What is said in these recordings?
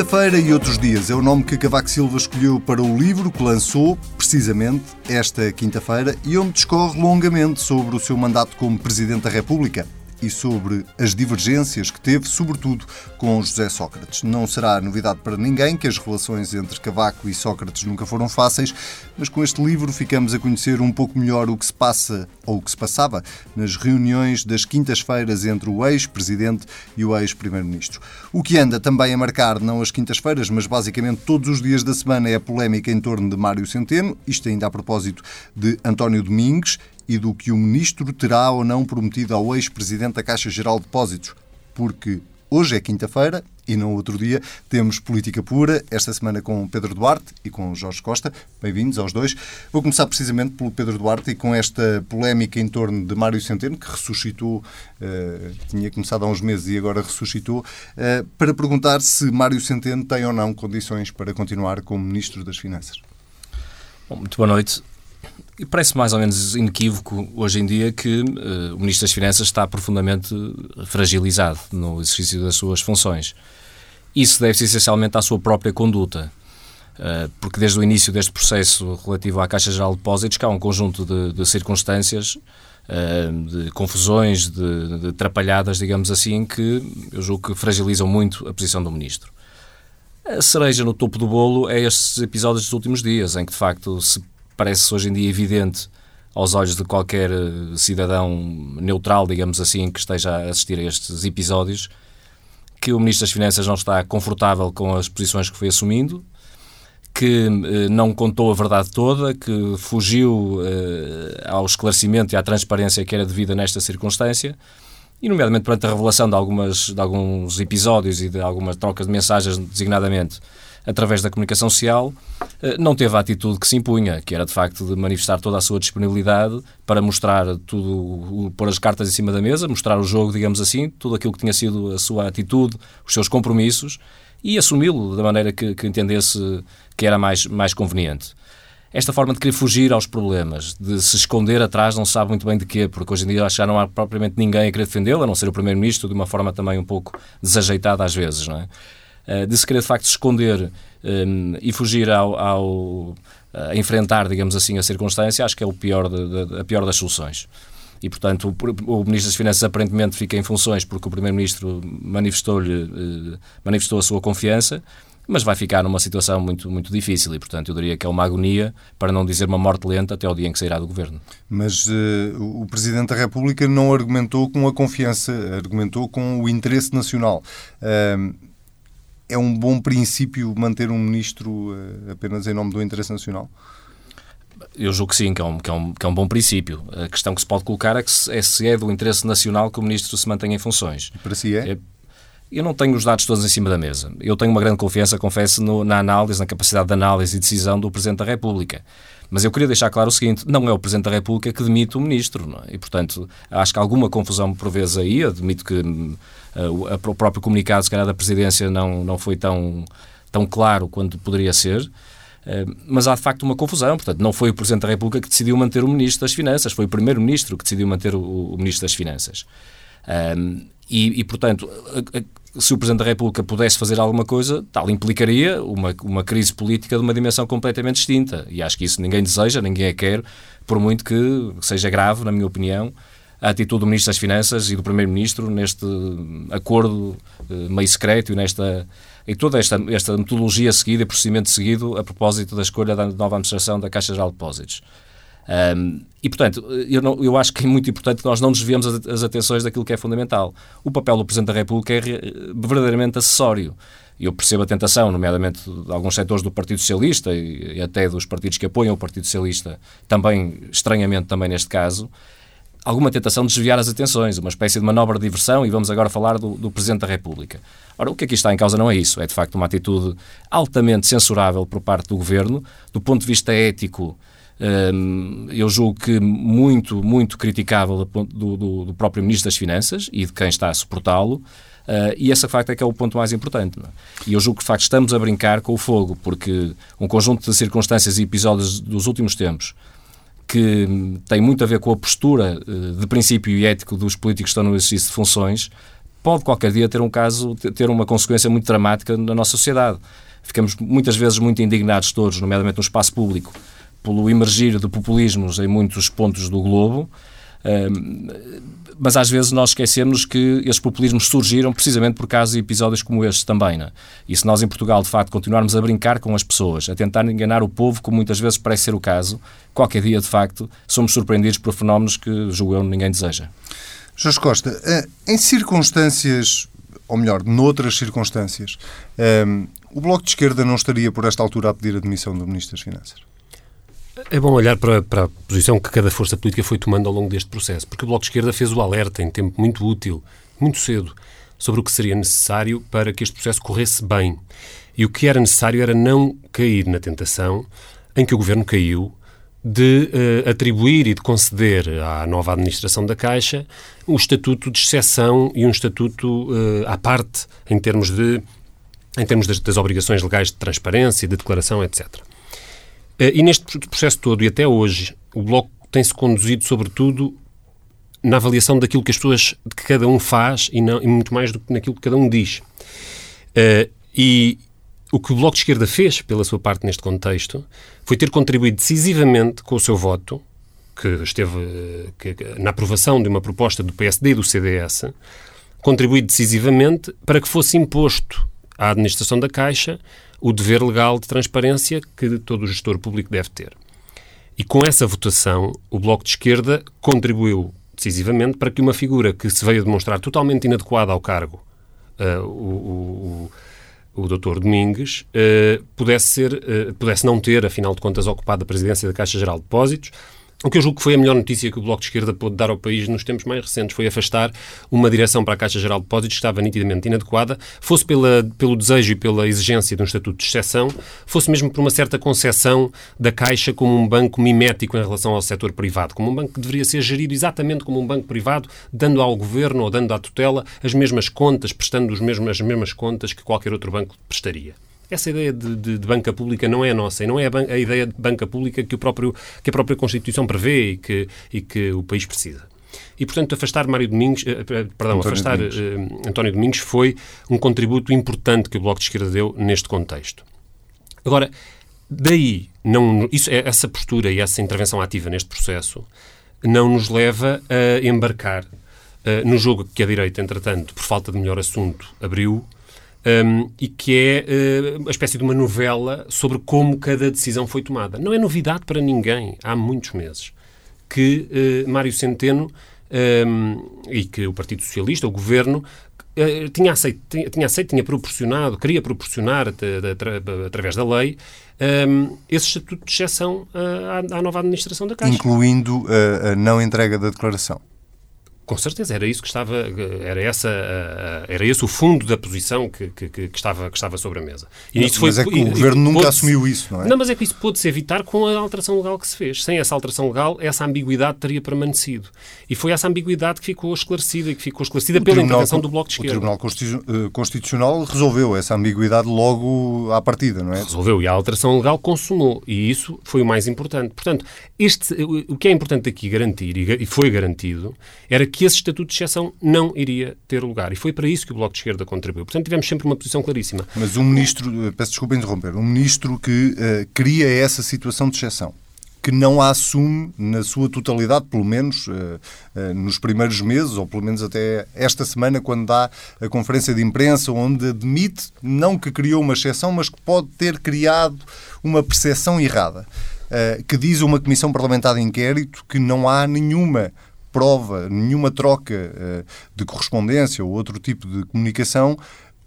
Quinta-feira e outros dias. É o nome que Cavaco Silva escolheu para o livro que lançou, precisamente, esta quinta-feira e onde discorre longamente sobre o seu mandato como Presidente da República e sobre as divergências que teve, sobretudo com José Sócrates. Não será novidade para ninguém que as relações entre Cavaco e Sócrates nunca foram fáceis, mas com este livro ficamos a conhecer um pouco melhor o que se passa ou o que se passava nas reuniões das quintas-feiras entre o ex-presidente e o ex-primeiro-ministro. O que anda também a marcar não as quintas-feiras, mas basicamente todos os dias da semana é a polémica em torno de Mário Centeno, isto ainda a propósito de António Domingues e do que o ministro terá ou não prometido ao ex-presidente da Caixa Geral de Depósitos, porque hoje é quinta-feira e não outro dia temos política pura, esta semana com Pedro Duarte e com Jorge Costa. Bem-vindos aos dois. Vou começar precisamente pelo Pedro Duarte e com esta polémica em torno de Mário Centeno, que ressuscitou, uh, tinha começado há uns meses e agora ressuscitou, uh, para perguntar se Mário Centeno tem ou não condições para continuar como Ministro das Finanças. Bom, muito boa noite. E parece mais ou menos inequívoco hoje em dia que uh, o Ministro das Finanças está profundamente fragilizado no exercício das suas funções. Isso deve-se essencialmente à sua própria conduta, uh, porque desde o início deste processo relativo à Caixa Geral de Depósitos, que há um conjunto de, de circunstâncias, uh, de confusões, de, de atrapalhadas, digamos assim, que eu julgo que fragilizam muito a posição do Ministro. A cereja no topo do bolo é estes episódios dos últimos dias, em que de facto se parece hoje em dia evidente aos olhos de qualquer eh, cidadão neutral, digamos assim, que esteja a assistir a estes episódios, que o Ministro das Finanças não está confortável com as posições que foi assumindo, que eh, não contou a verdade toda, que fugiu eh, ao esclarecimento e à transparência que era devida nesta circunstância, e nomeadamente perante a revelação de, algumas, de alguns episódios e de algumas trocas de mensagens, designadamente através da comunicação social, eh, não teve a atitude que se impunha, que era de facto de manifestar toda a sua disponibilidade para mostrar tudo, pôr as cartas em cima da mesa, mostrar o jogo, digamos assim, tudo aquilo que tinha sido a sua atitude, os seus compromissos e assumi-lo da maneira que, que entendesse que era mais, mais conveniente esta forma de querer fugir aos problemas, de se esconder atrás, não sabe muito bem de quê, porque hoje em dia acho que já não há propriamente ninguém a querer defendê-lo, a não ser o Primeiro-Ministro, de uma forma também um pouco desajeitada às vezes, não é? Eh, de se querer de facto esconder um, e fugir ao, ao a enfrentar, digamos assim, a circunstância, acho que é o pior de, de, a pior das soluções. E, portanto, o, o, Ministro das Finanças aparentemente fica em funções porque o Primeiro-Ministro manifestou-lhe, eh, manifestou a sua confiança, mas vai ficar numa situação muito, muito difícil e, portanto, eu diria que é uma agonia, para não dizer uma morte lenta, até o dia em que sairá do Governo. Mas uh, o Presidente da República não argumentou com a confiança, argumentou com o interesse nacional. Uh, é um bom princípio manter um ministro uh, apenas em nome do interesse nacional? Eu julgo que sim, que é, um, que, é um, que é um bom princípio. A questão que se pode colocar é, que se, é se é do interesse nacional que o ministro se mantenha em funções. Para si é? é eu não tenho os dados todos em cima da mesa. Eu tenho uma grande confiança, confesso, no, na análise, na capacidade de análise e decisão do Presidente da República. Mas eu queria deixar claro o seguinte: não é o Presidente da República que demite o Ministro. É? E, portanto, acho que alguma confusão por vezes aí. Admito que uh, o próprio comunicado, se calhar, da Presidência não, não foi tão, tão claro quanto poderia ser. Uh, mas há de facto uma confusão. Portanto, não foi o Presidente da República que decidiu manter o Ministro das Finanças, foi o Primeiro-Ministro que decidiu manter o, Ministro das Finanças. Uh, e, e, portanto, se o Presidente da República pudesse fazer alguma coisa, tal implicaria uma, uma crise política de uma dimensão completamente distinta. E acho que isso ninguém deseja, ninguém a quer, por muito que seja grave, na minha opinião, a atitude do Ministro das Finanças e do Primeiro-Ministro neste acordo eh, meio secreto e nesta e toda esta, esta metodologia seguida e procedimento seguido a propósito da escolha da nova administração da Caixa Geral de Depósitos. Um, e, portanto, eu, não, eu acho que é muito importante que nós não desviemos as, as atenções daquilo que é fundamental. O papel do Presidente da República é verdadeiramente acessório. Eu percebo a tentação, nomeadamente de alguns setores do Partido Socialista e, até dos partidos que apoiam o Partido Socialista, também, estranhamente também neste caso, alguma tentação de desviar as atenções, uma espécie de manobra de diversão, e vamos agora falar do, do, Presidente da República. Ora, o que aqui está em causa não é isso, é de facto uma atitude altamente censurável por parte do Governo, do ponto de vista ético, eu julgo que muito, muito criticável do, do, do próprio Ministro das Finanças e de quem está a suportá-lo. Uh, e esse facto é que é o ponto mais importante. É? E eu julgo que de facto estamos a brincar com o fogo, porque um conjunto de circunstâncias e episódios dos últimos tempos que tem muito a ver com a postura uh, de princípio e ético dos políticos que estão no exercício de funções pode qualquer dia ter um caso, ter uma consequência muito dramática na nossa sociedade. Ficamos muitas vezes muito indignados todos, nomeadamente no espaço público, pelo emergir de populismos em muitos pontos do globo, mas às vezes nós esquecemos que estes populismos surgiram precisamente por casos e episódios como este também. Né? E se nós em Portugal, de facto, continuarmos a brincar com as pessoas, a tentar enganar o povo, como muitas vezes parece ser o caso, qualquer dia, de facto, somos surpreendidos por fenómenos que, julgo eu, ninguém deseja. Jorge Costa, eh, em circunstâncias, ou melhor, noutras circunstâncias, eh, o Bloco de Esquerda não estaria, por esta altura, a pedir a demissão do Ministro das Finanças? É bom olhar para, para, a posição que cada força política foi tomando ao longo deste processo, porque o Bloco de Esquerda fez o alerta em tempo muito útil, muito cedo, sobre o que seria necessário para que este processo corresse bem. E o que era necessário era não cair na tentação em que o Governo caiu de uh, atribuir e de conceder à nova administração da Caixa um estatuto de exceção e um estatuto uh, à parte em termos de em termos das, das obrigações legais de transparência, de declaração, etc. Eh, e neste processo todo, e até hoje, o Bloco tem-se conduzido, sobretudo, na avaliação daquilo que as pessoas, que cada um faz e, não, e muito mais do que naquilo que cada um diz. Uh, e o que o Bloco de Esquerda fez, pela sua parte, neste contexto, foi ter contribuído decisivamente com o seu voto, que esteve que, na aprovação de uma proposta do PSD e do CDS, contribuído decisivamente para que fosse imposto à administração da Caixa o dever legal de transparência que todo gestor público deve ter. E com essa votação, o Bloco de Esquerda contribuiu decisivamente para que uma figura que se veio demonstrar totalmente inadequada ao cargo, uh, o, o, o Dr. Domingues, uh, pudesse, ser, uh, pudesse não ter, afinal de contas, ocupado a presidência da Caixa Geral de Depósitos, o que eu julgo que foi a melhor notícia que o Bloco de Esquerda pôde dar ao país nos tempos mais recentes foi afastar uma direção para a Caixa Geral de Depósitos que estava nitidamente inadequada, fosse pela, pelo desejo e pela exigência de um estatuto de exceção, fosse mesmo por uma certa concepção da Caixa como um banco mimético em relação ao setor privado, como um banco que deveria ser gerido exatamente como um banco privado, dando ao governo ou dando à tutela as mesmas contas, prestando os mesmos, as mesmas contas que qualquer outro banco prestaria. Essa ideia de, de, de, banca pública não é a nossa e não é a, a, ideia de banca pública que, o próprio, que a própria Constituição prevê e que, e que o país precisa. E, portanto, afastar Mário Domingos, eh, eh, perdão, António afastar Domingos. Eh, António Domingos foi um contributo importante que o Bloco de Esquerda deu neste contexto. Agora, daí, não, isso, essa postura e essa intervenção ativa neste processo não nos leva a embarcar uh, no jogo que a direita, entretanto, por falta de melhor assunto, abriu um, e que é uh, uma espécie de uma novela sobre como cada decisão foi tomada. Não é novidade para ninguém, há muitos meses, que uh, Mário Centeno um, e que o Partido Socialista, o Governo, uh, tinha, aceito, tinha, aceito, tinha proporcionado, queria proporcionar através da lei um, esse estatuto de exceção à, nova administração da Caixa. Incluindo a não entrega da declaração. Com certeza, era isso que estava, era, essa, era esse o fundo da posição que, que, que estava, que estava sobre a mesa. E isso mas foi, é que o e, Governo nunca assumiu isso, não é? Não, mas é que isso pôde-se evitar com a alteração legal que se fez. Sem essa alteração legal, essa ambiguidade teria permanecido. E foi essa ambiguidade que ficou esclarecida e que ficou esclarecida o pela Tribunal, intervenção do Bloco de Esquerda. O Tribunal eh, Constitucional resolveu essa ambiguidade logo à partida, não é? Resolveu e a alteração legal consumou. E isso foi o mais importante. Portanto, este, o que é importante aqui garantir, e foi garantido, era que esse estatuto de exceção não iria ter lugar. E foi para isso que o Bloco de Esquerda contribuiu. Portanto, tivemos sempre uma posição claríssima. Mas um ministro, eh, peço desculpa interromper, um ministro que uh, cria essa situação de exceção que não a assume na sua totalidade, pelo menos uh, uh, nos primeiros meses, ou pelo menos até esta semana, quando dá a conferência de imprensa, onde admite, não que criou uma exceção, mas que pode ter criado uma percepção errada. Uh, que diz uma comissão parlamentar de inquérito que não há nenhuma prova, nenhuma troca uh, de correspondência ou outro tipo de comunicação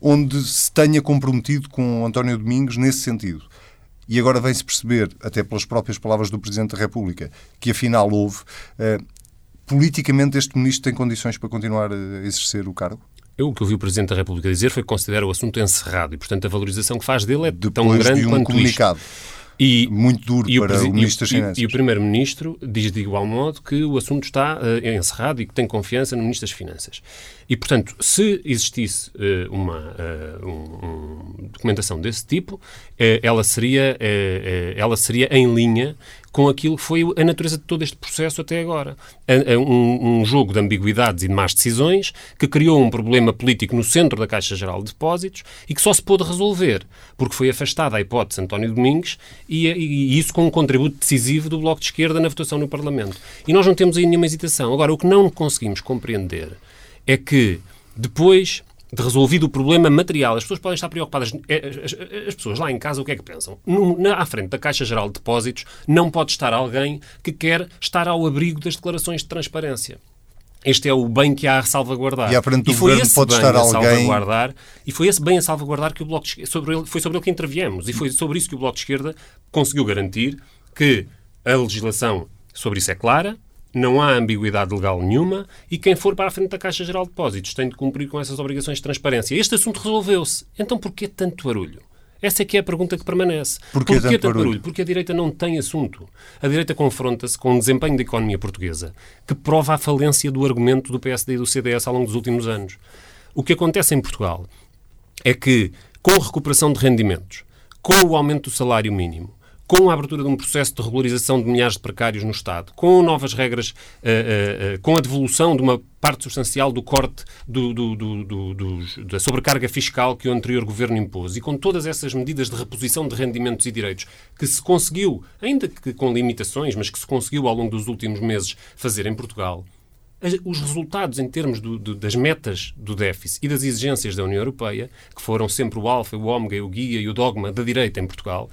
onde se tenha comprometido com António Domingos nesse sentido. E agora vem-se perceber, até pelas próprias palavras do Presidente da República, que afinal houve. Uh, politicamente, este ministro tem condições para continuar a exercer o cargo? Eu, o que ouvi o Presidente da República dizer foi que considera o assunto encerrado e, portanto, a valorização que faz dele é Depois tão grande de um quanto comunicado. Isto. E, muito duro e para o, o Ministro das Finanças. E, o Primeiro-Ministro diz de igual modo que o assunto está uh, encerrado e que tem confiança no Ministro das Finanças. E, portanto, se existisse uh, uma uh, um, um documentação desse tipo, ela, seria, ela seria em linha com aquilo que foi a natureza de todo este processo até agora. Um, um jogo de ambiguidades e de más decisões que criou um problema político no centro da Caixa Geral de Depósitos e que só se pôde resolver porque foi afastada a hipótese António Domingos e, e, e isso com um contributo decisivo do Bloco de Esquerda na votação no Parlamento. E nós não temos aí nenhuma hesitação. Agora, o que não conseguimos compreender é que depois de resolvido o problema material. As pessoas podem estar preocupadas. É, as, pessoas lá em casa, o que é que pensam? No, na, à frente da Caixa Geral de Depósitos não pode estar alguém que quer estar ao abrigo das declarações de transparência. Este é o bem que há a salvaguardar. E à frente do e foi governo esse pode bem estar a alguém... salvaguardar E foi esse bem a salvaguardar que o Bloco de sobre ele, foi sobre ele que interviemos. E foi sobre isso que o Bloco de Esquerda conseguiu garantir que a legislação sobre isso é clara, não há ambiguidade legal nenhuma e quem for para a frente da Caixa Geral de Depósitos tem de cumprir com essas obrigações de transparência. Este assunto resolveu-se. Então porquê tanto barulho? Essa é que é a pergunta que permanece. Porquê, Porquê tanto, tanto barulho? barulho? Porque a direita não tem assunto. A direita confronta-se com o desempenho da economia portuguesa, que prova a falência do argumento do PSD e do CDS ao longo dos últimos anos. O que acontece em Portugal é que, com a recuperação de rendimentos, com o aumento do salário mínimo, com a abertura de um processo de regularização de milhares de precários no Estado, com novas regras, uh, uh, uh, com a devolução de uma parte substancial do corte do, do, do, da sobrecarga fiscal que o anterior governo impôs. E com todas essas medidas de reposição de rendimentos e direitos que se conseguiu, ainda que com limitações, mas que se conseguiu ao longo dos últimos meses fazer em Portugal, os resultados em termos do, do, das metas do déficit e das exigências da União Europeia, que foram sempre o alfa, o ômega, o guia e o dogma da direita em Portugal,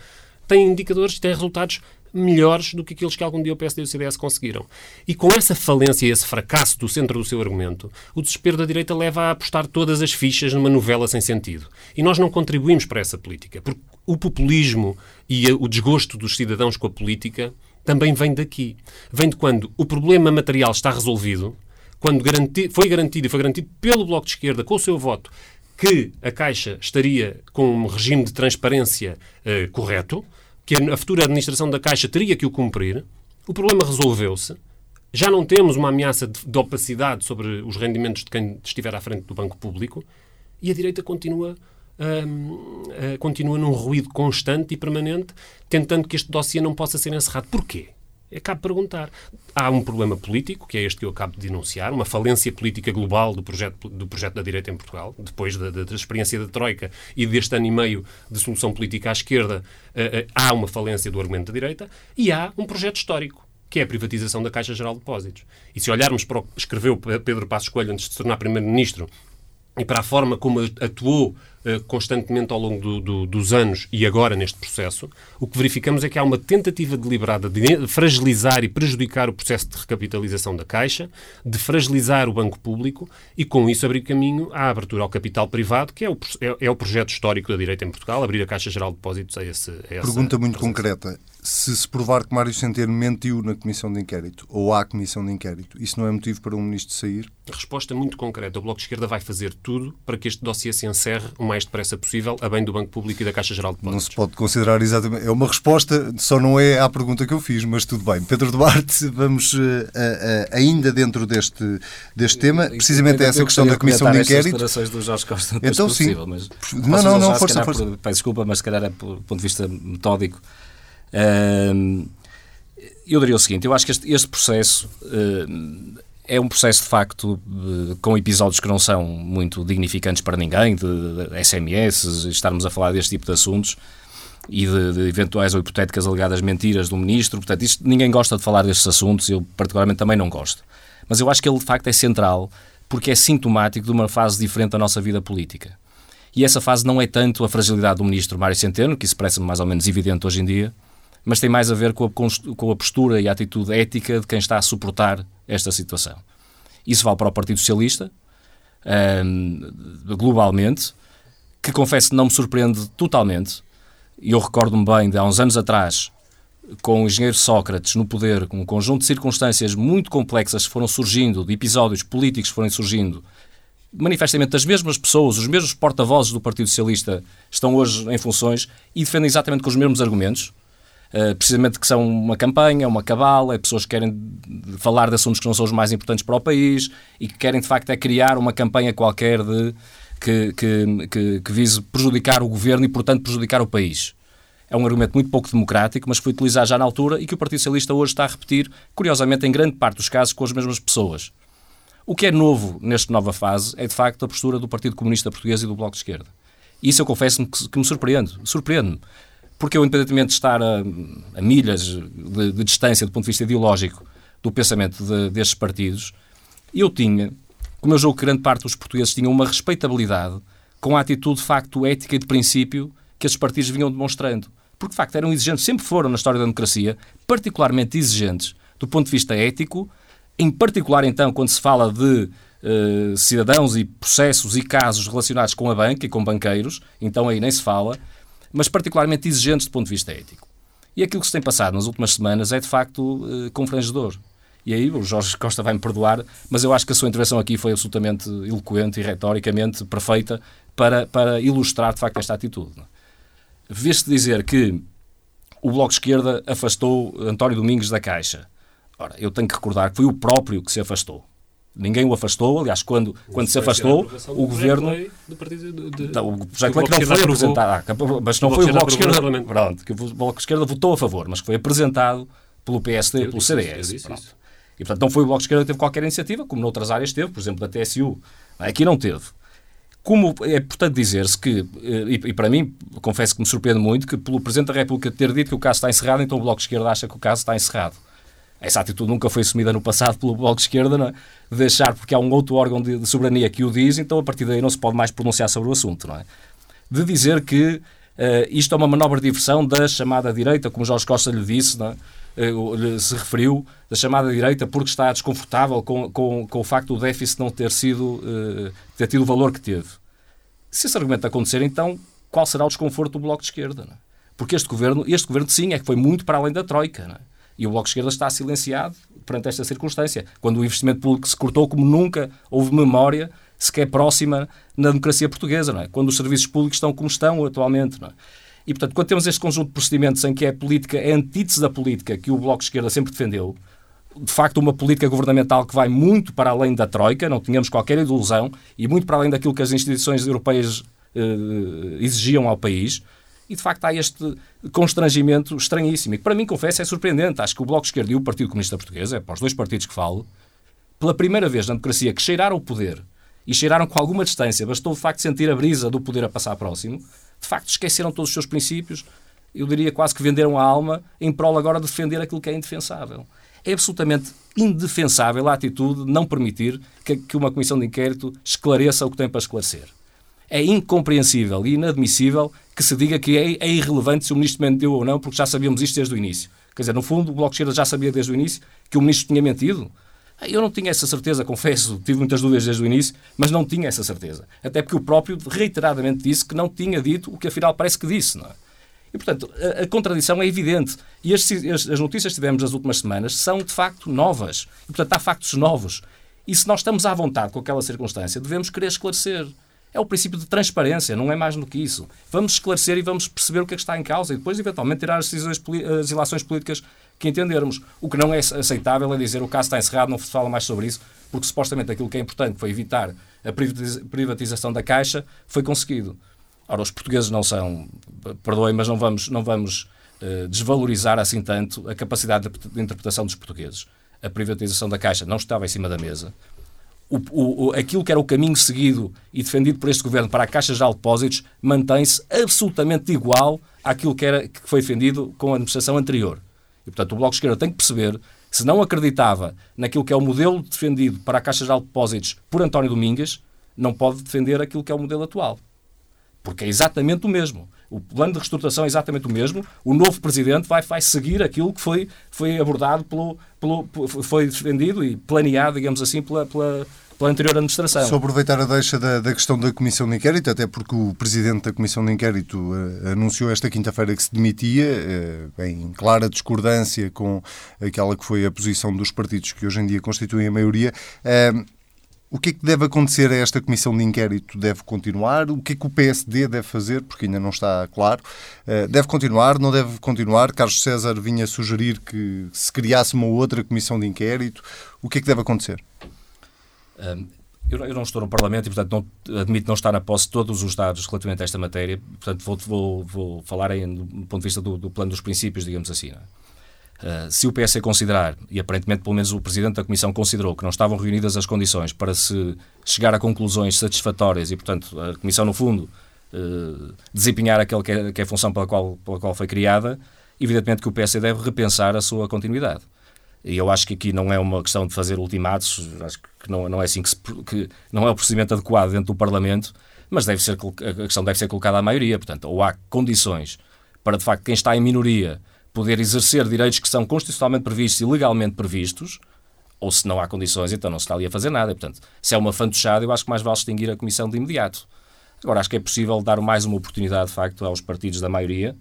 têm indicadores, têm resultados melhores do que aqueles que algum dia o PSD e o CDS conseguiram. E com essa falência e esse fracasso do centro do seu argumento, o desespero da direita leva a apostar todas as fichas numa novela sem sentido. E nós não contribuímos para essa política, porque o populismo e o desgosto dos cidadãos com a política também vem daqui. Vem de quando o problema material está resolvido, quando garanti foi garantido e foi garantido pelo Bloco de Esquerda com o seu voto que a Caixa estaria com um regime de transparência uh, correto, que a futura administração da Caixa teria que o cumprir, o problema resolveu-se. Já não temos uma ameaça de, de, opacidade sobre os rendimentos de quem estiver à frente do banco público e a direita continua, hum, uh, continua num ruído constante e permanente, tentando que este dossiê não possa ser encerrado. Porquê? Acabo de perguntar. Há um problema político, que é este que eu acabo de denunciar, uma falência política global do projeto, do projeto da direita em Portugal, depois da, da, da experiência da Troika e deste ano e meio de solução política à esquerda, uh, uh, há uma falência do argumento da direita, e há um projeto histórico, que é a privatização da Caixa Geral de Depósitos. E se olharmos para o que escreveu Pedro Passos Coelho antes de se tornar Primeiro-Ministro e para a forma como atuou constantemente ao longo do, do, dos anos e agora neste processo, o que verificamos é que há uma tentativa deliberada de fragilizar e prejudicar o processo de recapitalização da Caixa, de fragilizar o banco público e, com isso, abrir caminho à abertura ao capital privado, que é o, é, é o projeto histórico da direita em Portugal, abrir a Caixa Geral de Depósitos a, esse, a essa Pergunta muito concreta. Se se provar que Mário Centeno mentiu na comissão de inquérito, ou há comissão de inquérito, isso não é motivo para um ministro sair? Resposta muito concreta. O Bloco de Esquerda vai fazer tudo para que este dossiê se encerre mais depressa possível, a bem do Banco Público e da Caixa Geral de Depósitos. Não se pode considerar exatamente. É uma resposta, só não é à pergunta que eu fiz, mas tudo bem. Pedro Duarte, vamos uh, uh, ainda dentro deste, deste tema, precisamente essa questão da comissão de inquérito. do Jorge Costa então, sim. Possível, mas não, não, não, força, força. Por, peço desculpa, mas se calhar é por ponto de vista metódico. Uh, eu diria o seguinte: eu acho que este, este processo é um processo, de facto, com episódios que não são muito dignificantes para ninguém, de, SMS, estarmos a falar deste tipo de assuntos e de, de, eventuais ou hipotéticas alegadas mentiras do ministro. Portanto, isto, ninguém gosta de falar destes assuntos, eu particularmente também não gosto. Mas eu acho que ele, de facto, é central porque é sintomático de uma fase diferente da nossa vida política. E essa fase não é tanto a fragilidade do ministro Mário Centeno, que isso parece mais ou menos evidente hoje em dia, mas tem mais a ver com a, com a postura e a atitude ética de quem está a suportar esta situação. Isso vale para o Partido Socialista, um, globalmente, que confesso que não me surpreende totalmente. Eu recordo-me bem de há uns anos atrás, com o engenheiro Sócrates no poder, com um conjunto de circunstâncias muito complexas que foram surgindo, de episódios políticos que foram surgindo, manifestamente das mesmas pessoas, os mesmos porta-vozes do Partido Socialista estão hoje em funções e defendem exatamente com os mesmos argumentos. Uh, precisamente que são uma campanha, uma cabala, é pessoas que querem falar de assuntos que não são os mais importantes para o país e que querem de facto é criar uma campanha qualquer de, que, que, que, que vise prejudicar o governo e, portanto, prejudicar o país. é um argumento muito pouco democrático, mas foi utilizado já na altura e que o Partido Socialista hoje está a repetir, curiosamente, em grande parte dos casos, com as mesmas pessoas. O que é novo nesta nova fase é, de facto, a postura do Partido Comunista Português e do Bloco de Esquerda. E isso eu confesso-me que, que, me surpreende. Surpreende-me. Porque eu, independentemente de estar a, a milhas de, de, distância do ponto de vista ideológico do pensamento de, destes partidos, eu tinha, como eu julgo que grande parte dos portugueses tinham uma respeitabilidade com a atitude de facto ética e de princípio que esses partidos vinham demonstrando. Porque, de facto, eram exigentes, sempre foram na história da democracia, particularmente exigentes do ponto de vista ético, em particular, então, quando se fala de uh, cidadãos e processos e casos relacionados com a banca e com banqueiros, então aí nem se fala, mas particularmente exigentes do ponto de vista ético. E aquilo que se tem passado nas últimas semanas é, de facto, uh, confrangedor. E aí o Jorge Costa vai-me perdoar, mas eu acho que a sua intervenção aqui foi absolutamente eloquente e retoricamente perfeita para, para ilustrar, de facto, esta atitude. Vê-se dizer que o Bloco de Esquerda afastou António Domingos da Caixa. Ora, eu tenho que recordar que foi o próprio que se afastou. Ninguém o afastou, aliás, quando, quando se afastou, o governo. Do partido de, não, o projeto de lei que não foi apresentado, ah, mas não foi o Bloco de Esquerda. Pronto, que o Bloco de Esquerda votou a favor, mas que foi apresentado pelo PSD, pelo CDS. E, portanto, não foi o Bloco de Esquerda que teve qualquer iniciativa, como noutras áreas teve, por exemplo, da TSU. Aqui não teve. Como é importante dizer-se que, eh, e, e, para mim, confesso que me surpreende muito, que pelo Presidente da República ter dito que o caso está encerrado, então o Bloco de Esquerda acha que o caso está encerrado. Essa atitude nunca foi assumida no passado pelo Bloco de Esquerda, não é? de deixar porque há um outro órgão de, de, soberania que o diz, então a partir daí não se pode mais pronunciar sobre o assunto. Não é? De dizer que uh, isto é uma manobra de diversão da chamada direita, como Jorge Costa lhe disse, não é? se referiu da chamada direita porque está desconfortável com, com, com o facto do déficit não ter sido uh, ter tido o valor que teve. Se esse argumento acontecer, então qual será o desconforto do Bloco de Esquerda? É? Porque este governo, este governo sim, é que foi muito para além da Troika. É? E o Bloco de Esquerda está silenciado perante esta circunstância. Quando o investimento público se cortou como nunca houve memória sequer próxima na democracia portuguesa, não é? Quando os serviços públicos estão como estão atualmente, não é? E, portanto, quando temos este conjunto de procedimentos em que é política, é antítese da política que o Bloco de Esquerda sempre defendeu, de facto, uma política governamental que vai muito para além da Troika, não tínhamos qualquer ilusão, e muito para além daquilo que as instituições europeias eh, exigiam ao país, e de facto há este constrangimento estranhíssimo. E que para mim, confesso, é surpreendente. Acho que o Bloco de Esquerda e o Partido Comunista Português, é para os dois partidos que falo, pela primeira vez na democracia que cheiraram o poder e cheiraram com alguma distância, bastou de facto sentir a brisa do poder a passar próximo, de facto esqueceram todos os seus princípios, eu diria quase que venderam a alma em prol agora de defender aquilo que é indefensável. É absolutamente indefensável a atitude de não permitir que, que uma comissão de inquérito esclareça o que tem para esclarecer. É incompreensível e inadmissível que se diga que é, é irrelevante se o ministro mentiu ou não, porque já sabíamos isto desde o início. Quer dizer, no fundo, o Bloco de Esquerda já sabia desde o início que o ministro tinha mentido. Eu não tinha essa certeza, confesso, tive muitas dúvidas desde o início, mas não tinha essa certeza. Até porque o próprio reiteradamente disse que não tinha dito o que afinal parece que disse. Não é? E, portanto, a, a, contradição é evidente. E as, as, as, notícias que tivemos nas últimas semanas são, de facto, novas. E, portanto, há factos novos. E se nós estamos à vontade com aquela circunstância, devemos querer esclarecer. É o princípio de transparência, não é mais do que isso. Vamos esclarecer e vamos perceber o que é que está em causa e depois, eventualmente, tirar as, decisões, as ilações políticas que entendermos. O que não é aceitável é dizer o caso está encerrado, não se fala mais sobre isso, porque supostamente aquilo que é importante foi evitar a privatização da Caixa, foi conseguido. Ora, os portugueses não são, perdoem, mas não vamos, não vamos uh, desvalorizar assim tanto a capacidade de, de, interpretação dos portugueses. A privatização da Caixa não estava em cima da mesa. O, o, aquilo que era o caminho seguido e defendido por este governo para a Caixa de Depósitos mantém-se absolutamente igual àquilo que, era, que foi defendido com a administração anterior. E, portanto, o Bloco de Esquerda tem que perceber, se não acreditava naquilo que é o modelo defendido para a Caixa de Depósitos por António Domingues, não pode defender aquilo que é o modelo atual. Porque é exatamente o mesmo. O plano de reestruturação é exatamente o mesmo. O novo presidente vai, vai seguir aquilo que foi, foi abordado pelo, pelo, foi defendido e planeado, digamos assim, pela, pela, pela anterior administração. Só aproveitar a deixa da, da, questão da Comissão de Inquérito, até porque o Presidente da Comissão de Inquérito uh, anunciou esta quinta-feira que se demitia, uh, em clara discordância com aquela que foi a posição dos partidos que hoje em dia constituem a maioria. Uh, o que é que deve acontecer a esta comissão de inquérito? Deve continuar? O que é que o PSD deve fazer? Porque ainda não está claro. Deve continuar? Não deve continuar? Carlos César vinha sugerir que se criasse uma outra comissão de inquérito. O que é que deve acontecer? Eu, não estou no Parlamento e, portanto, não, admito não estar na posse de todos os dados relativamente a esta matéria. Portanto, vou, vou, vou falar em, do ponto de vista do, do plano dos princípios, digamos assim. Uh, se o PS considerar, e aparentemente pelo menos o Presidente da Comissão considerou que não estavam reunidas as condições para se chegar a conclusões satisfatórias e, portanto, a Comissão, no fundo, uh, desempenhar aquele que é, que é, a função pela qual, pela qual foi criada, evidentemente que o PS deve repensar a sua continuidade. E eu acho que aqui não é uma questão de fazer ultimatos, acho que não, não é assim que, se, que não é o procedimento adequado dentro do Parlamento, mas deve ser, a questão deve ser colocada à maioria. Portanto, ou há condições para, de facto, quem está em minoria poder exercer direitos que são constitucionalmente previstos e legalmente previstos, ou se não há condições, então não se está ali a fazer nada. portanto, se é uma fantochada, eu acho que mais vale extinguir a Comissão de imediato. Agora, acho que é possível dar mais uma oportunidade, de facto, aos partidos da maioria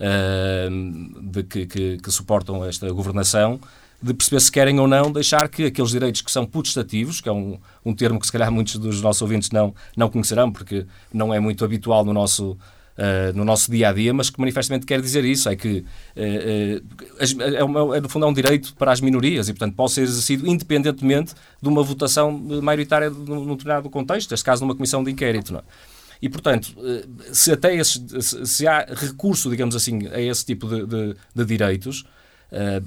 uh, de que, que, que suportam esta governação de perceber se querem ou não deixar que aqueles direitos que são putestativos, que é um, um termo que se calhar muitos dos nossos ouvintes não, não conhecerão, porque não é muito habitual no nosso, Uh, no nosso dia a dia, mas que manifestamente quer dizer isso: é que uh, uh, é, é, no fundo é um direito para as minorias e, portanto, pode ser exercido independentemente de uma votação maioritária num, determinado contexto, neste caso numa comissão de inquérito. Não é? E, portanto, se até esse, se há recurso, digamos assim, a esse tipo de, de, de direitos,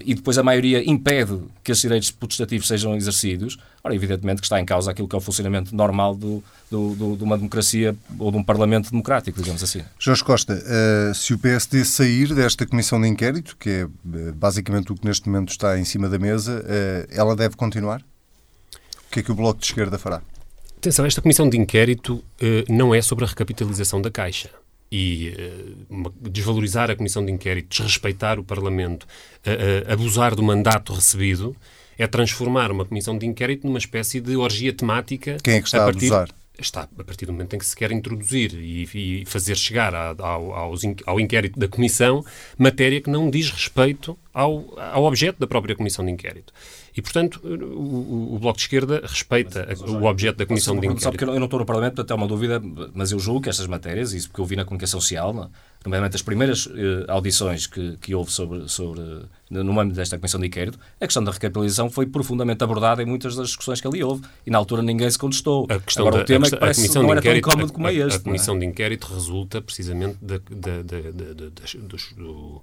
e depois a maioria impede que esses direitos potestativos sejam exercidos, ora, evidentemente que está em causa aquilo que é o funcionamento normal do, do, do, de uma democracia ou de um parlamento democrático, digamos assim. Jorge Costa, uh, se o PSD sair desta comissão de inquérito, que é uh, basicamente o que neste momento está em cima da mesa, ela deve continuar? O que é que o Bloco de Esquerda fará? Atenção, esta comissão de inquérito não é sobre a recapitalização da Caixa e uh, desvalorizar a comissão de inquérito, desrespeitar o Parlamento, uh, uh, abusar do mandato recebido, é transformar uma comissão de inquérito numa espécie de orgia temática. Quem é que está a, partir, a abusar? Está a partir do momento em que se quer introduzir e, e fazer chegar a, ao, ao inquérito da Comissão matéria que não diz respeito ao, ao objeto da própria Comissão de Inquérito. E, portanto, o, o, Bloco de Esquerda respeita mas, mas, o objeto da Comissão de Inquérito. Sabe que eu não estou no Parlamento, portanto é uma dúvida, mas eu julgo que estas matérias, isso porque eu vi na comunicação social, nomeadamente as primeiras eh, audições que, que houve sobre, sobre, no âmbito desta Comissão de Inquérito, a questão da recapitalização foi profundamente abordada em muitas das discussões que ali houve. E na altura ninguém se contestou. A questão Agora, da, o tema a, é que parece que não era tão incómodo como é este. A, a é? Comissão é? de Inquérito resulta precisamente da, da, da, da, dos, do,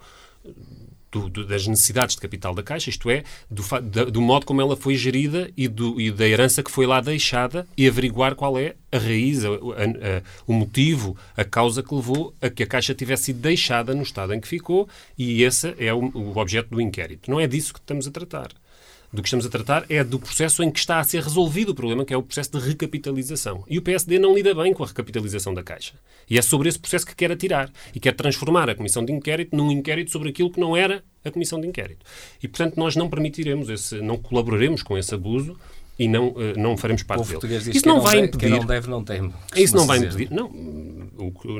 do, do, das necessidades de capital da Caixa, isto é, do, do modo como ela foi gerida e, do, e, da herança que foi lá deixada e averiguar qual é a raiz, a, a, a, o motivo, a causa que levou a que a Caixa tivesse sido deixada no estado em que ficou e esse é o, o objeto do inquérito. Não é disso que estamos a tratar do que estamos a tratar é do processo em que está a ser resolvido o problema, que é o processo de recapitalização. E o PSD não lida bem com a recapitalização da Caixa. E é sobre esse processo que quer atirar. E quer transformar a Comissão de Inquérito num inquérito sobre aquilo que não era a Comissão de Inquérito. E, portanto, nós não permitiremos, esse, não colaboraremos com esse abuso e não, uh, não faremos parte dele. Isso não vai impedir. Quem não deve, não teme. Isso não vai impedir. Não,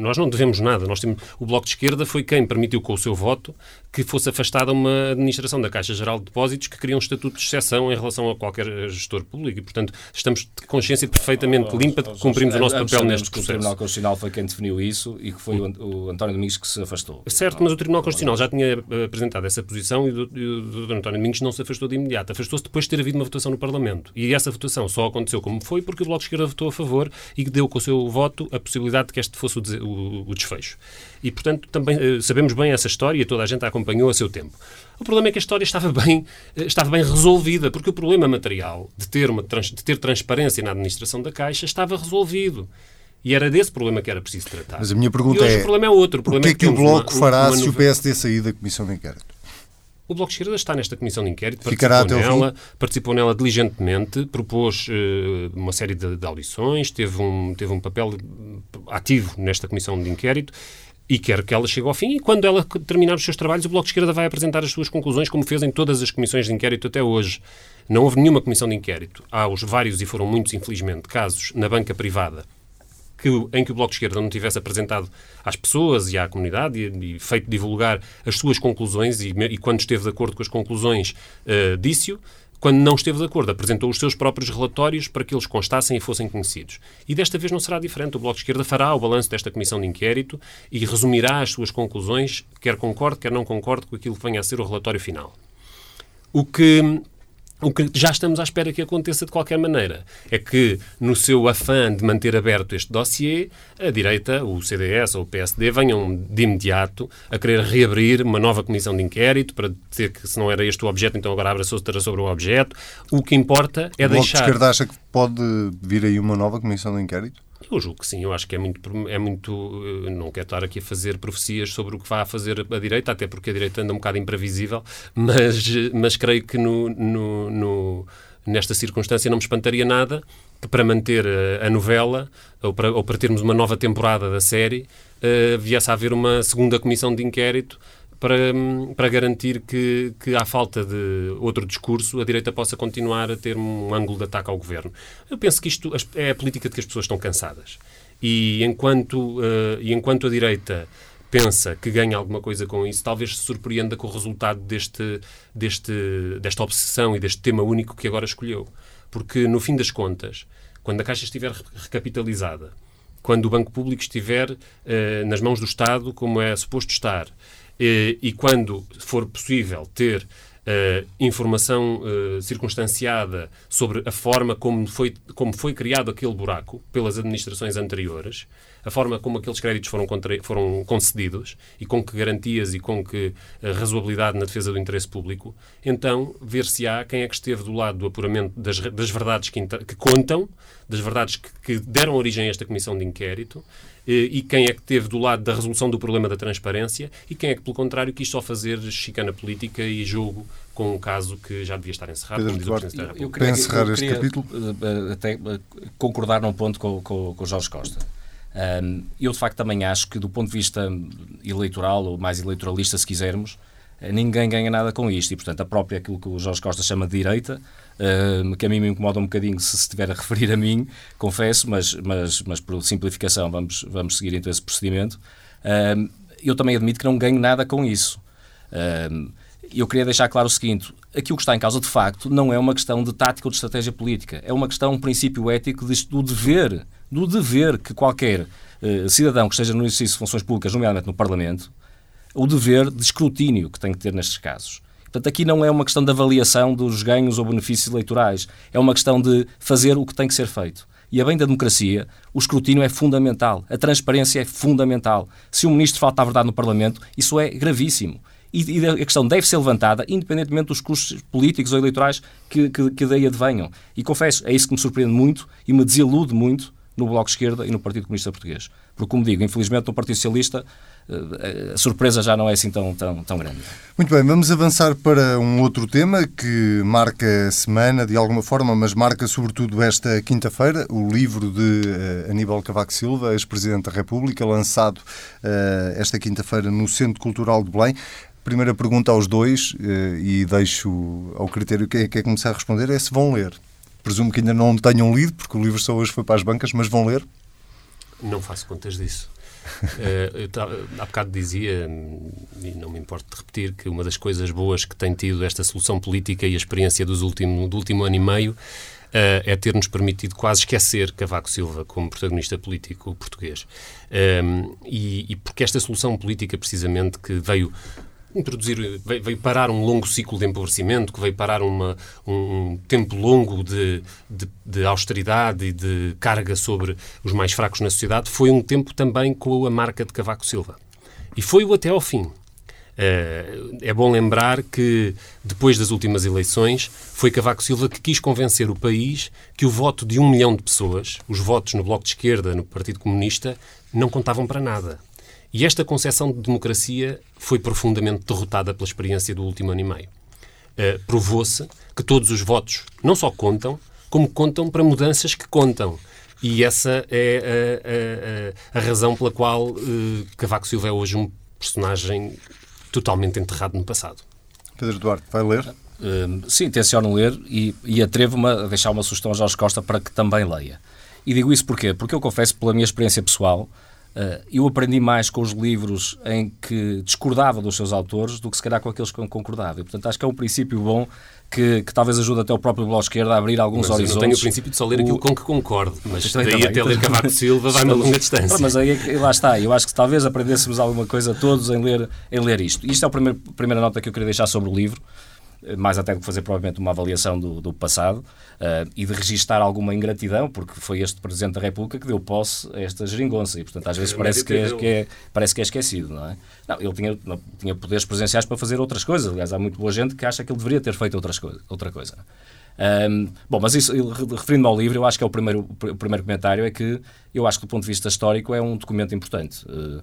nós não devemos nada. Nós temos, o Bloco de Esquerda foi quem permitiu com o seu voto que fosse afastada uma administração da Caixa Geral de Depósitos que cria um estatuto de exceção em relação a qualquer gestor público e, portanto, estamos de consciência perfeitamente limpa de que cumprimos o nosso papel neste processo. O Tribunal Constitucional foi quem definiu isso e que foi o, António Domingos que se afastou. Certo, mas o Tribunal Constitucional já tinha eh, apresentado essa posição e o, Dr. António Domingos não se afastou de imediato. Afastou-se depois de ter havido uma votação no Parlamento. E essa votação só aconteceu como foi porque o Bloco de Esquerda votou a favor e deu com o seu voto a possibilidade de que este fosse o, desfecho. E, portanto, também uh, sabemos bem essa história e toda a gente a acompanhou a seu tempo. O problema é que a história estava bem, uh, estava bem resolvida, porque o problema material de ter, uma, de ter transparência na administração da Caixa estava resolvido. E era desse problema que era preciso tratar. Mas a minha pergunta é: o problema é outro. O, problema o que é que, é que o Bloco uma, fará uma, uma se o PSD sair da Comissão de Inquérito? O Bloco de Esquerda está nesta comissão de inquérito, Ficará participou, nela, participou nela diligentemente, propôs uh, uma série de, de, audições, teve um, teve um papel ativo nesta comissão de inquérito e quer que ela chegue ao fim e quando ela terminar os seus trabalhos o Bloco de Esquerda vai apresentar as suas conclusões como fez em todas as comissões de inquérito até hoje. Não houve nenhuma comissão de inquérito. Há os vários, e foram muitos infelizmente, casos na banca privada que, em que o Bloco de Esquerda não tivesse apresentado às pessoas e à comunidade e, e feito divulgar as suas conclusões e, e, quando esteve de acordo com as conclusões, uh, disse-o. Quando não esteve de acordo, apresentou os seus próprios relatórios para que eles constassem e fossem conhecidos. E desta vez não será diferente. O Bloco de Esquerda fará o balanço desta comissão de inquérito e resumirá as suas conclusões, quer concorde, quer não concorde com aquilo que venha a ser o relatório final. O que o que já estamos à espera que aconteça de qualquer maneira é que, no seu afã de manter aberto este dossiê, a direita, o CDS ou o PSD, venham de imediato a querer reabrir uma nova comissão de inquérito para dizer que se não era este o objeto, então agora abra-se outra sobre o objeto. O que importa é o deixar... O Bloco de Esquerda acha que pode vir aí uma nova comissão de inquérito? Eu julgo que sim, eu acho que é muito, é muito. Eh, não quero estar aqui a fazer profecias sobre o que vai fazer a direita, até porque a direita anda um bocado imprevisível, mas, mas creio que no, no, no nesta circunstância não me espantaria nada que para manter a, a novela ou para, ou para termos uma nova temporada da série uh, viesse a haver uma segunda comissão de inquérito para, para garantir que, que, à falta de outro discurso, a direita possa continuar a ter um ângulo de ataque ao governo. Eu penso que isto é a política de que as pessoas estão cansadas. E enquanto, uh, e enquanto a direita pensa que ganha alguma coisa com isso, talvez se surpreenda com o resultado deste, deste, desta obsessão e deste tema único que agora escolheu. Porque, no fim das contas, quando a Caixa estiver recapitalizada, quando o Banco Público estiver uh, nas mãos do Estado, como é suposto estar, e, e quando for possível ter Uh, informação uh, circunstanciada sobre a forma como foi, como foi criado aquele buraco pelas administrações anteriores, a forma como aqueles créditos foram, foram concedidos e com que garantias e com que razoabilidade na defesa do interesse público, então ver-se-á quem é que esteve do lado do apuramento das, das verdades que, que, contam, das verdades que, que deram origem a esta comissão de inquérito e quem é que teve do lado da resolução do problema da transparência e quem é que, pelo contrário, quis só fazer chicana política e jogo com um caso que já devia estar encerrado, Pedro o Presidente Eu, queria, encerrar eu queria, este capítulo? Eh, até eh, concordar num ponto com, com, com Jorge Costa. Um, eu, de facto, também acho que, do ponto de vista eleitoral, ou mais eleitoralista, se quisermos, eh, ninguém ganha nada com isto. E, portanto, a própria, aquilo que o Jorge Costa chama de direita, que a mim me incomoda um bocadinho se se estiver a referir a mim, confesso, mas, mas, mas por simplificação vamos, vamos seguir então esse procedimento. Eu também admito que não ganho nada com isso. Eu queria deixar claro o seguinte: aquilo que está em causa, de facto, não é uma questão de tática ou de estratégia política. É uma questão, um princípio ético do dever, do dever que qualquer cidadão que esteja no exercício de funções públicas, nomeadamente no Parlamento, o dever de escrutínio que tem que ter nestes casos. Portanto, aqui não é uma questão de avaliação dos ganhos ou benefícios eleitorais, é uma questão de fazer o que tem que ser feito. E a bem da democracia, o escrutínio é fundamental, a transparência é fundamental. Se o ministro falta a verdade no Parlamento, isso é gravíssimo. E, a questão deve ser levantada, independentemente dos custos políticos ou eleitorais que, que, que daí advenham. E confesso, é isso que me surpreende muito e me desilude muito no Bloco de Esquerda e no Partido Comunista Português. Porque, como digo, infelizmente no Partido Socialista a surpresa já não é assim tão, tão, tão grande. Muito bem, vamos avançar para um outro tema que marca a semana de alguma forma, mas marca sobretudo esta quinta-feira, o livro de uh, Aníbal Cavaco Silva, ex-presidente da República, lançado uh, esta quinta-feira no Centro Cultural de Belém. Primeira pergunta aos dois, uh, e deixo ao critério quem é quer começar a responder, é se vão ler. Presumo que ainda não tenham lido, porque o livro só hoje foi para as bancas, mas vão ler? Não faço contas disso. Uh, eu há bocado dizia, e não me importo de repetir, que uma das coisas boas que tem tido esta solução política e a experiência dos último, do último ano e meio Uh, é ter-nos permitido quase esquecer Cavaco Silva como protagonista político português. Um, e, e, porque esta solução política, precisamente, que veio introduzir, veio parar um longo ciclo de empobrecimento, que veio parar uma, um tempo longo de, de, de, austeridade e de carga sobre os mais fracos na sociedade, foi um tempo também com a marca de Cavaco Silva. E foi-o até ao fim. Uh, é bom lembrar que, depois das últimas eleições, foi Cavaco Silva que quis convencer o país que o voto de um milhão de pessoas, os votos no Bloco de Esquerda, no Partido Comunista, não contavam para nada e esta concepção de democracia foi profundamente derrotada pela experiência do último ano e meio. Uh, Provou-se que todos os votos não só contam, como contam para mudanças que contam. E essa é a, a, a razão pela qual uh, Cavaco Silva é hoje um personagem totalmente enterrado no passado. Pedro Duarte, vai ler? Uh, sim, tenciono ler e, e atrevo-me a deixar uma sugestão a Jorge Costa para que também leia. E digo isso porquê? Porque eu confesso, pela minha experiência pessoal, Uh, eu aprendi mais com os livros em que discordava dos seus autores do que se calhar com aqueles que concordava. E, portanto, acho que é um princípio bom que, que talvez ajude até o próprio Bloco Esquerda a abrir alguns mas horizontes. Eu tenho o princípio de só ler aquilo o... com que concordo, mas daí também, até ler Cavaco Silva vai uma longa distância. Mas aí é lá está, eu acho que talvez aprendêssemos alguma coisa todos em ler, em ler isto. Isto é a primeira, primeira nota que eu queria deixar sobre o livro. Mais até do que fazer provavelmente uma avaliação do, do passado uh, e de registar alguma ingratidão, porque foi este Presidente da República que deu posse a esta geringonça e, portanto, às vezes parece que, é, que é, parece que é esquecido, não é? Não, ele tinha, não, tinha poderes presenciais para fazer outras coisas. Aliás, há muito boa gente que acha que ele deveria ter feito outras coisa, outra coisa. Um, bom, mas isso, referindo-me ao livro, eu acho que é o primeiro, o primeiro comentário é que eu acho que do ponto de vista histórico é um documento importante. Uh,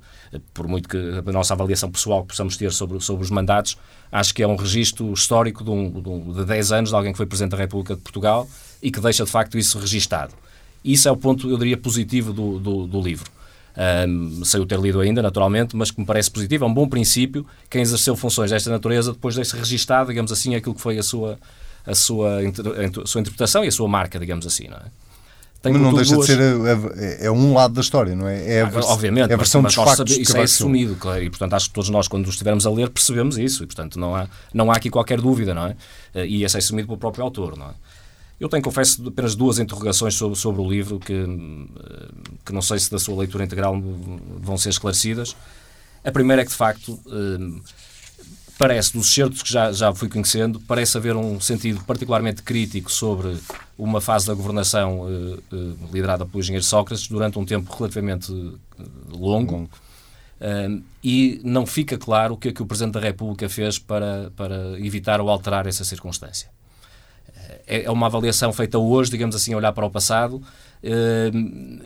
por muito que a nossa avaliação pessoal que possamos ter sobre, sobre os mandatos, acho que é um registro histórico de, um, de, um, de 10 anos de alguém que foi Presidente da República de Portugal e que deixa de facto isso registado. Isso é o ponto, eu diria, positivo do, do, do livro. Um, sei o ter lido ainda, naturalmente, mas que me parece positivo. É um bom princípio. Quem exerceu funções desta natureza depois deixa registado, digamos assim, aquilo que foi a sua, a sua, a sua interpretação e a sua marca, digamos assim, não é? Mas não deixa duas... de ser é, é, um lado da história, não é? É a, ah, Obviamente, é a versão mas, dos factos isso é assumido, claro, e portanto acho que todos nós, quando estivermos a ler, percebemos isso, e portanto não há, não há aqui qualquer dúvida, não é? Eh, e isso é assumido pelo próprio autor, não é? Eu tenho, confesso, apenas duas interrogações sobre, sobre o livro que, eh, que não sei se da sua leitura integral vão ser esclarecidas. A primeira é que, de facto, eh, parece, dos certos que já, já fui conhecendo, parece haver um sentido particularmente crítico sobre uma fase da governação uh, uh, liderada pelo engenheiro Sócrates durante um tempo relativamente uh, longo. e não fica claro o que é que o Presidente da República fez para, para evitar ou alterar essa circunstância. É, é uma avaliação feita hoje, digamos assim, a olhar para o passado,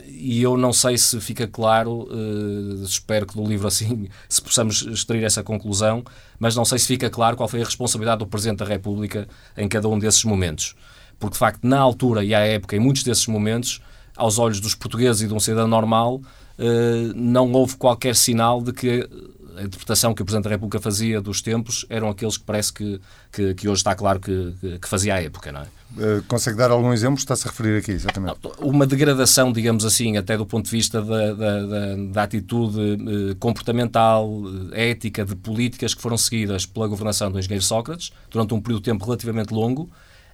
e eu não sei se fica claro, uh, espero que do livro assim se possamos extrair essa conclusão, mas não sei se fica claro qual foi a responsabilidade do Presidente da República em cada um desses momentos. Porque, de facto, na altura e à época, em muitos desses momentos, aos olhos dos portugueses e de um cidadão normal, uh, não houve qualquer sinal de que a interpretação que o Presidente da República fazia dos tempos eram aqueles que parece que, que, que hoje está claro que, que, fazia à época, não é? Uh, consegue dar algum exemplo? Está-se a referir aqui, exatamente. Uma degradação, digamos assim, até do ponto de vista da, da, da, da atitude uh, comportamental, uh, ética, de políticas que foram seguidas pela governação do engenheiro Sócrates durante um período de tempo relativamente longo,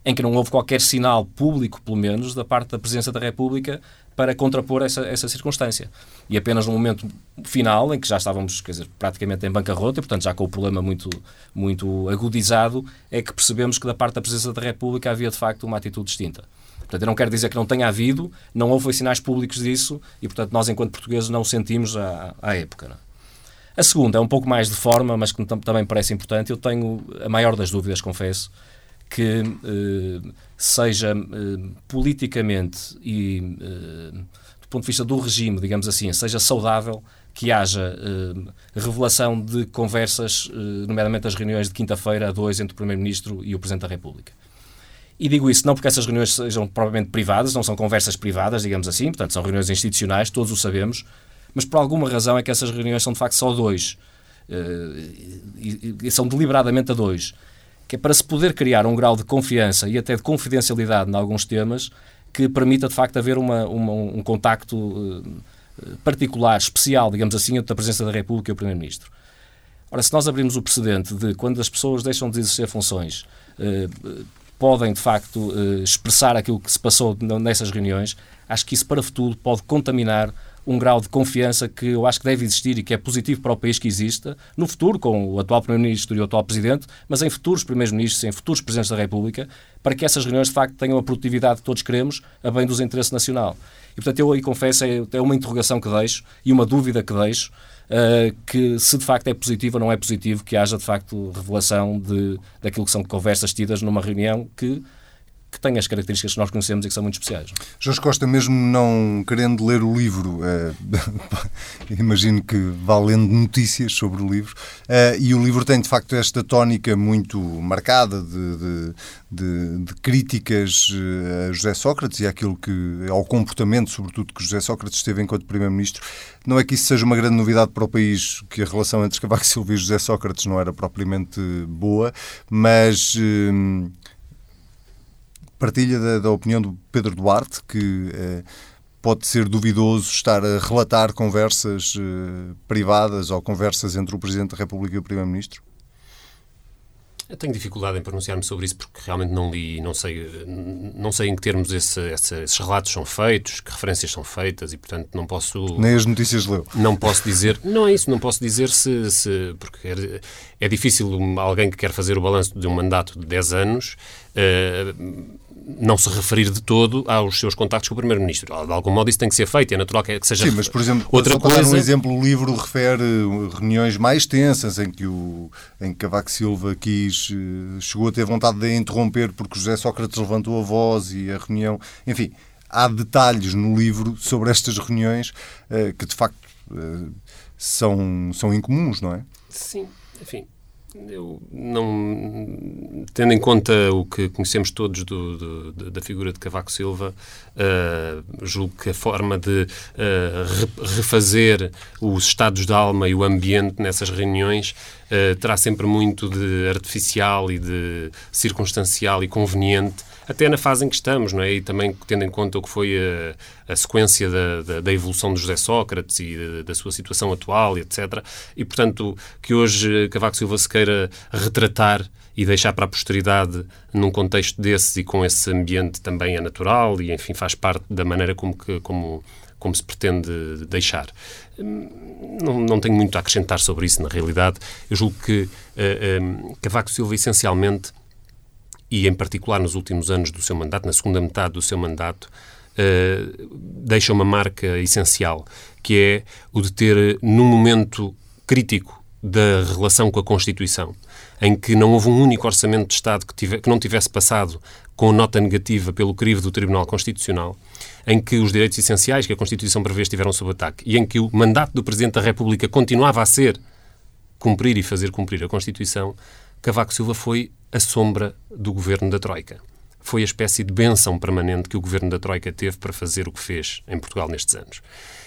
em que não houve qualquer sinal público, pelo menos, da parte da Presidência da República para contrapor essa, essa circunstância. E apenas no momento final, em que já estávamos quer dizer, praticamente em bancarrota, e portanto já com o problema muito, muito agudizado, é que percebemos que da parte da Presidência da República havia de facto uma atitude distinta. Portanto, eu não quero dizer que não tenha havido, não houve sinais públicos disso e, portanto, nós, enquanto portugueses, não sentimos à, à época. Não? É? A segunda é um pouco mais de forma, mas que também parece importante. Eu tenho a maior das dúvidas, confesso, que eh, seja eh, politicamente e eh, do ponto de vista do regime, digamos assim, seja saudável que haja revelação de conversas, nomeadamente as reuniões de quinta-feira a dois entre o Primeiro-Ministro e o Presidente da República. E digo isso não porque essas reuniões sejam provavelmente privadas, não são conversas privadas, digamos assim, portanto são reuniões institucionais, todos o sabemos, mas por alguma razão é que essas reuniões são de facto só dois. e, e são deliberadamente a dois que é para se poder criar um grau de confiança e até de confidencialidade em alguns temas que permita, de facto, haver uma, uma um contacto uh, particular, especial, digamos assim, entre a presença da República e o Primeiro-Ministro. Ora, se nós abrirmos o precedente de quando as pessoas deixam de exercer funções, uh, podem, de facto, expressar aquilo que se passou nessas reuniões, acho que isso, para o futuro, pode contaminar um grau de confiança que eu acho que deve existir e que é positivo para o país que exista, no futuro, com o atual Primeiro-Ministro e o atual Presidente, mas em futuros Primeiros-Ministros, em futuros Presidentes da República, para que essas reuniões de facto tenham a produtividade que todos queremos, a bem dos interesses nacional. E portanto eu aí confesso, é, é uma interrogação que deixo e uma dúvida que deixo, Uh, que se de facto é positivo ou não é positivo que haja de facto revelação de, daquilo que são conversas tidas numa reunião que que tem as características que nós conhecemos e que são muito especiais. Jorge Costa, mesmo não querendo ler o livro, é, imagino que vá lendo notícias sobre o livro, é, e o livro tem de facto esta tónica muito marcada de, de, de, de críticas eh, a José Sócrates e àquilo que, ao comportamento, sobretudo, que José Sócrates teve enquanto Primeiro-Ministro. Não é que isso seja uma grande novidade para o país, que a relação entre Cavaco Silva e José Sócrates não era propriamente boa, mas partilha da, da, opinião do Pedro Duarte, que eh, pode ser duvidoso estar a relatar conversas eh, privadas ou conversas entre o Presidente da República e o Primeiro-Ministro? Eu tenho dificuldade em pronunciar-me sobre isso porque realmente não li, não sei, não sei em que termos esse, esse, esses relatos são feitos, que referências são feitas e, portanto, não posso. Nem as notícias leu. Não posso dizer. Não é isso, não posso dizer se. se porque é, é difícil alguém que quer fazer o balanço de um mandato de 10 anos. Uh, não se referir de todo aos seus contactos com o Primeiro-Ministro. De algum modo isso tem que ser feito, é natural que seja... Sim, mas, por exemplo, outra coisa... um exemplo, o livro refere reuniões mais tensas em que, o, em que Cavaco Silva quis, eh, chegou a ter vontade de interromper porque José Sócrates levantou a voz e a reunião... Enfim, há detalhes no livro sobre estas reuniões eh, que, de facto, eh, são, são incomuns, não é? Sim, enfim, eu não. Tendo em conta o que conhecemos todos do, do, da figura de Cavaco Silva, uh, julgo que a forma de uh, refazer os estados de alma e o ambiente nessas reuniões uh, terá sempre muito de artificial e de circunstancial e conveniente até na fase em que estamos, não é? E também tendo em conta o que foi a, a sequência da, da, da, evolução de José Sócrates e da, da, sua situação atual, etc. E, portanto, que hoje Cavaco Silva se queira retratar e deixar para a posteridade num contexto desses e com esse ambiente também é natural e, enfim, faz parte da maneira como, que, como, como se pretende deixar. Não, não tenho muito a acrescentar sobre isso, na realidade. Eu julgo que uh, eh, um, eh, Cavaco Silva, essencialmente, e em particular nos últimos anos do seu mandato, na segunda metade do seu mandato, uh, deixa uma marca essencial, que é o de ter, num momento crítico da relação com a Constituição, em que não houve um único orçamento de Estado que, tive, que não tivesse passado com nota negativa pelo crivo do Tribunal Constitucional, em que os direitos essenciais que a Constituição prevê estiveram sob ataque e em que o mandato do Presidente da República continuava a ser cumprir e fazer cumprir a Constituição, Cavaco Silva foi a sombra do governo da Troika. Foi a espécie de benção permanente que o governo da Troika teve para fazer o que fez em Portugal nestes anos.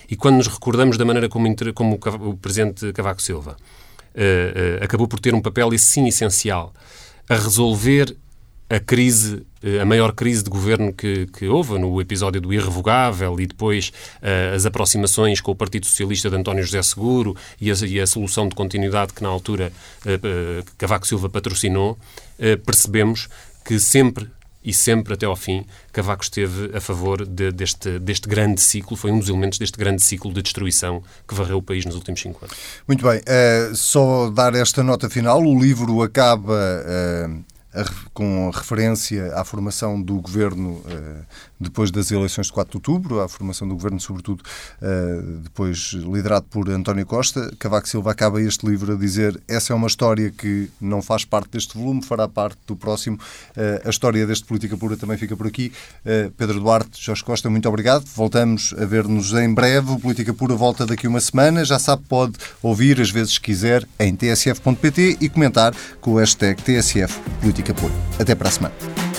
E quando nos recordamos da maneira como, como o presidente Cavaco Silva uh, uh, acabou por ter um papel, sim, essencial, a resolver a crise, eh, a maior crise de governo que, que houve no episódio do irrevogável e depois uh, as aproximações com o Partido Socialista de António José Seguro e a, e a solução de continuidade que na altura uh, uh, Cavaco Silva patrocinou, percebemos que sempre e sempre até ao fim, Cavaco esteve a favor de, deste, deste grande ciclo, foi um dos elementos deste grande ciclo de destruição que varreu o país nos últimos cinco anos. Muito bem, só dar esta nota final, o livro acaba com referência à formação do governo eh, depois das eleições de 4 de outubro, à formação do governo, sobretudo eh, depois liderado por António Costa. Cavaco Silva acaba este livro a dizer essa é uma história que não faz parte deste volume, fará parte do próximo. Eh, a história deste Política Pura também fica por aqui. Pedro Duarte, Jorge Costa, muito obrigado. Voltamos a ver-nos em breve. O Política Pura volta daqui uma semana. Já sabe, pode ouvir as vezes que quiser em tsf.pt e comentar com o hashtag TSF Política Pura. Até para a semana.